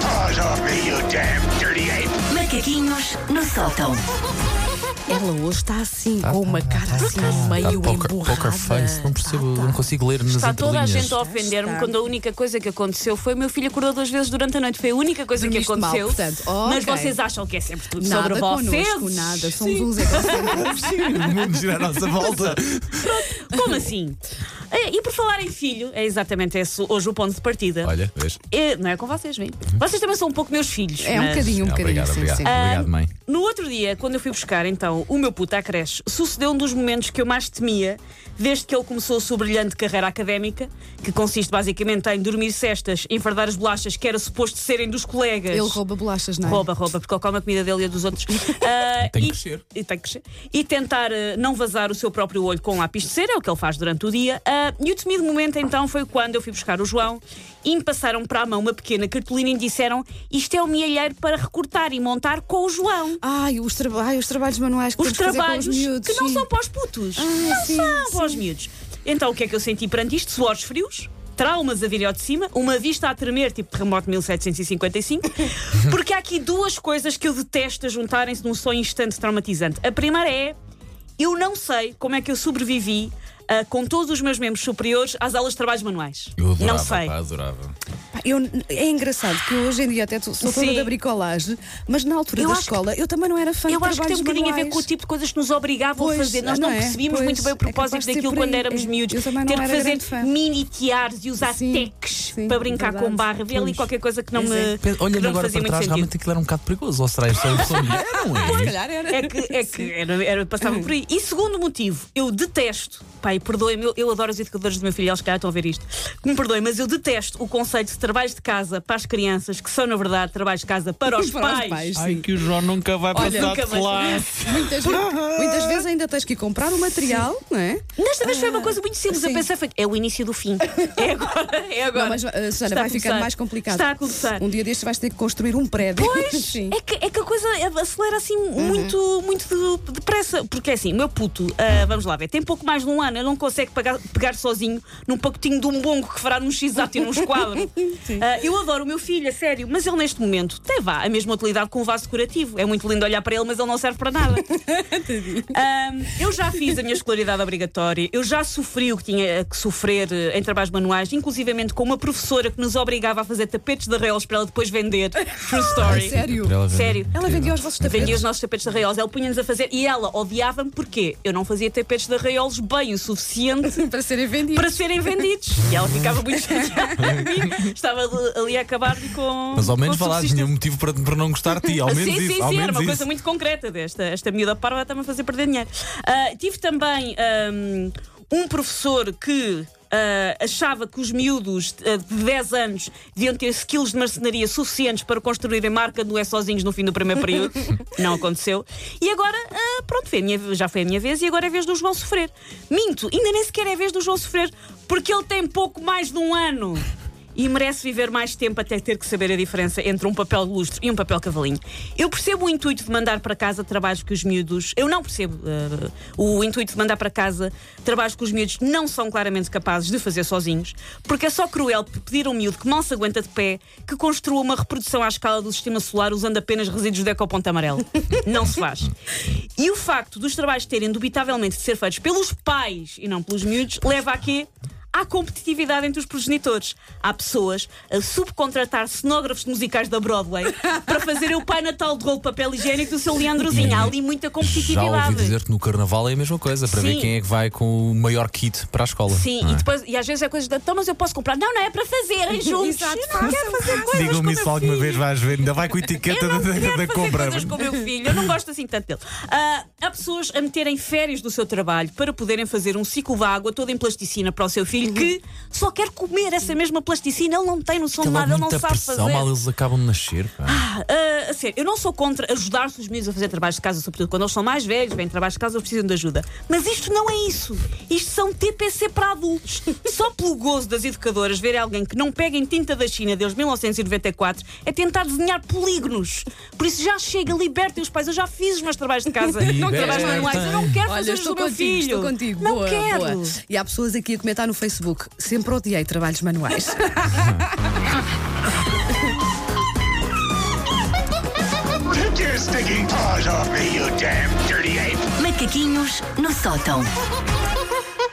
paws off me, you damn dirty ape! Macaquinhos no sótão. Ela hoje está assim, Tá, com uma tá, cara tá, assim, tá. meio Tá poker, emburrada. poker face, não percebo, não consigo ler nas Está toda a entrelinhas. gente a ofender-me Está. quando a única coisa que aconteceu foi o meu filho acordou duas vezes durante a noite. Foi a única coisa Dormiste que aconteceu. mal, portanto. Mas Ok. vocês acham que é sempre tudo Nada sobre vocês? connosco, nada. Somos uns egocêntricos. O mundo gira à nossa volta. Como assim? É, E por falar em filho, é exatamente esse hoje o ponto de partida. Olha, vês? É, não é com vocês, vem. Vocês também são um pouco meus filhos. É um mas- bocadinho, um Ah, bocadinho. obrigado, sim, obrigado. sim. Obrigado, mãe. No outro dia, quando eu fui buscar então o meu puto à creche, sucedeu um dos momentos que eu mais temia desde que ele começou a sua brilhante carreira académica, que consiste basicamente em dormir cestas, enfardar as bolachas que era suposto serem dos colegas. Ele rouba bolachas, não é? Rouba, rouba, porque ele come a comida dele e a dos outros. Ah, Tem que e- crescer. E tem que crescer. E tentar ah, não vazar o seu próprio olho com lápis de cera, é o que ele faz durante o dia. Ah, e o temido momento então foi quando eu fui buscar o João e me passaram para a mão uma pequena cartolina e me disseram isto é o mielheiro para recortar e montar com o João. Ai, os, traba- ai, os trabalhos manuais que Os trabalhos os miúdos. que não sim. são para os putos. Ah, não sim, são sim. para os miúdos. Então o que é que eu senti perante isto? Suores frios. Traumas a vir ao de cima, uma vista a tremer, tipo terremoto de 1755, porque há aqui duas coisas que eu detesto a juntarem-se num só instante traumatizante. A primeira é: eu não sei como é que eu sobrevivi ah, com todos os meus membros superiores às aulas de trabalhos manuais. Eu adorava, não sei. pá, adorava. Eu- é engraçado que eu hoje em dia até sou Sim. da bricolagem, mas na altura Eu da acho que- escola eu também não era fã Eu acho que tem um bocadinho a ver manuais. com o tipo de coisas que nos obrigavam Pois, a fazer. Nós não não, é? percebíamos Pois, muito bem o é propósito ser daquilo quando éramos É, miúdos. eu também não Ter que era fazer fã. mini tiares e usar sim, para brincar verdade. com barra. Havia ali qualquer coisa que não me, é. Olhando agora fazia para trás, sentido. realmente aquilo era um bocado perigoso. Ou será? Não é? Se calhar era. É que, é que era, era, passava por aí. E segundo motivo, eu detesto, pai, perdoem-me, eu, eu adoro os educadores do meu filho, eles calhar estão a ver isto. Que me perdoem, mas eu detesto o conceito de trabalhos de casa para as crianças, que são, na verdade, trabalhos de casa para os Para os pais. Ai, que o João nunca vai Olha, passar nunca de classe. Muitas, muitas vezes ainda tens que ir comprar o material, não é? Desta vez foi uma coisa muito simples. Eu sim. pensei, foi, é o início do fim. É agora, é agora. Não, mas uh, Susana, vai ficando começar. mais complicado. Está a começar. Um dia destes vais ter que construir um prédio. Pois, Sim. é que, é que a coisa acelera assim Uhum. muito, muito de- depressa. Porque é assim, meu puto, ah, vamos lá ver, tem pouco mais de um ano, ele não consegue pagar- pegar sozinho num pacotinho de um bongo que fará num x-ato e num esquadro. Ah, eu adoro o meu filho, a sério, mas ele neste momento tem vá, a mesma utilidade com um vaso decorativo. É muito lindo olhar para ele, mas ele não serve para nada. Ah, eu já fiz a minha escolaridade obrigatória, eu já sofri o que tinha que sofrer eh, em trabalhos manuais, inclusivamente com uma professora que nos obrigava a fazer tapetes de arrelos para ela depois vender. True story. Sério? Para ela. Sério. Ela vendia os vossos tapetes. Vendia os nossos tapetes de arraiolos, ela punha-nos a fazer e ela odiava-me porque eu não fazia tapetes de arraiolos bem o suficiente para serem vendidos. para serem vendidos. E ela ficava muito chateada comigo. Estava ali- a acabar-lhe com. Mas ao menos falaste nenhum motivo para, para não gostar de ti. Ao menos sim, isso. sim, ao sim, era menos uma isso. coisa muito concreta desta. Esta miúda parva está-me a fazer perder dinheiro. Ah, tive também ahm, um professor que. ah, achava que os miúdos ah, de 10 anos deviam ter skills de marcenaria suficientes para construírem marca do É Sozinhos no fim do primeiro período. Não aconteceu. E agora, ah, pronto, foi a minha- já foi a minha vez e agora é a vez do João sofrer. Minto, ainda nem sequer é a vez do João sofrer, porque ele tem pouco mais de um ano e merece viver mais tempo até ter que saber a diferença entre um papel de lustre e um papel cavalinho. Eu percebo o intuito de mandar para casa trabalhos que os miúdos. Eu não percebo eh, o intuito de mandar para casa trabalhos que os miúdos não são claramente capazes de fazer sozinhos, porque é só cruel pedir a um miúdo que mal se aguenta de pé que construa uma reprodução à escala do sistema solar usando apenas resíduos de ecoponto amarelo. Não se faz. E o facto dos trabalhos terem dubitavelmente de ser feitos pelos pais e não pelos miúdos leva a quê? Há competitividade entre os progenitores. Há pessoas a subcontratar cenógrafos musicais da Broadway para fazerem o Pai Natal de rolo de papel higiênico do seu Leandrozinho. Há ali muita Já competitividade. ouvi dizer que no carnaval é a mesma coisa, para ver Sim. quem é que vai com o maior kit para a escola. Sim, não e, é? depois, e às vezes é coisa de. Então, mas eu posso comprar. Não, não é para fazerem juntos. Exato, eu não quero fazer coisas. com Digam-me o isso meu alguma filho. vez, vais ver, ainda vai com a etiqueta Eu não da, da, quero da fazer compra. coisas com o meu filho, eu não gosto assim tanto dele. Ah, há pessoas a meterem férias do seu trabalho para poderem fazer um ciclo de água todo em plasticina para o seu filho que só quer comer essa mesma plasticina, ele não tem noção de nada, ele não sabe pressão, fazer. mal eles acabam de nascer. pá. Ah, a sério, eu não sou contra ajudar-se os meninos a fazer trabalhos de casa, sobretudo quando eles são mais velhos, vêm trabalhos de casa, eles precisam de ajuda. Mas isto não é isso. Isto são TPC para adultos. Só pelo gozo das educadoras verem alguém que não pega em tinta da China desde 1994 é tentar desenhar polígonos. Por isso já chega, libertem os pais. Eu já fiz os meus trabalhos de casa. Não trabalhos manuais. Eu não quero Olha, fazer os do meu contigo, filho. estou contigo. Não boa, quero. boa. E há pessoas aqui a comentar no Facebook. Sempre odiei trabalhos manuais. Macaquinhos no sótão.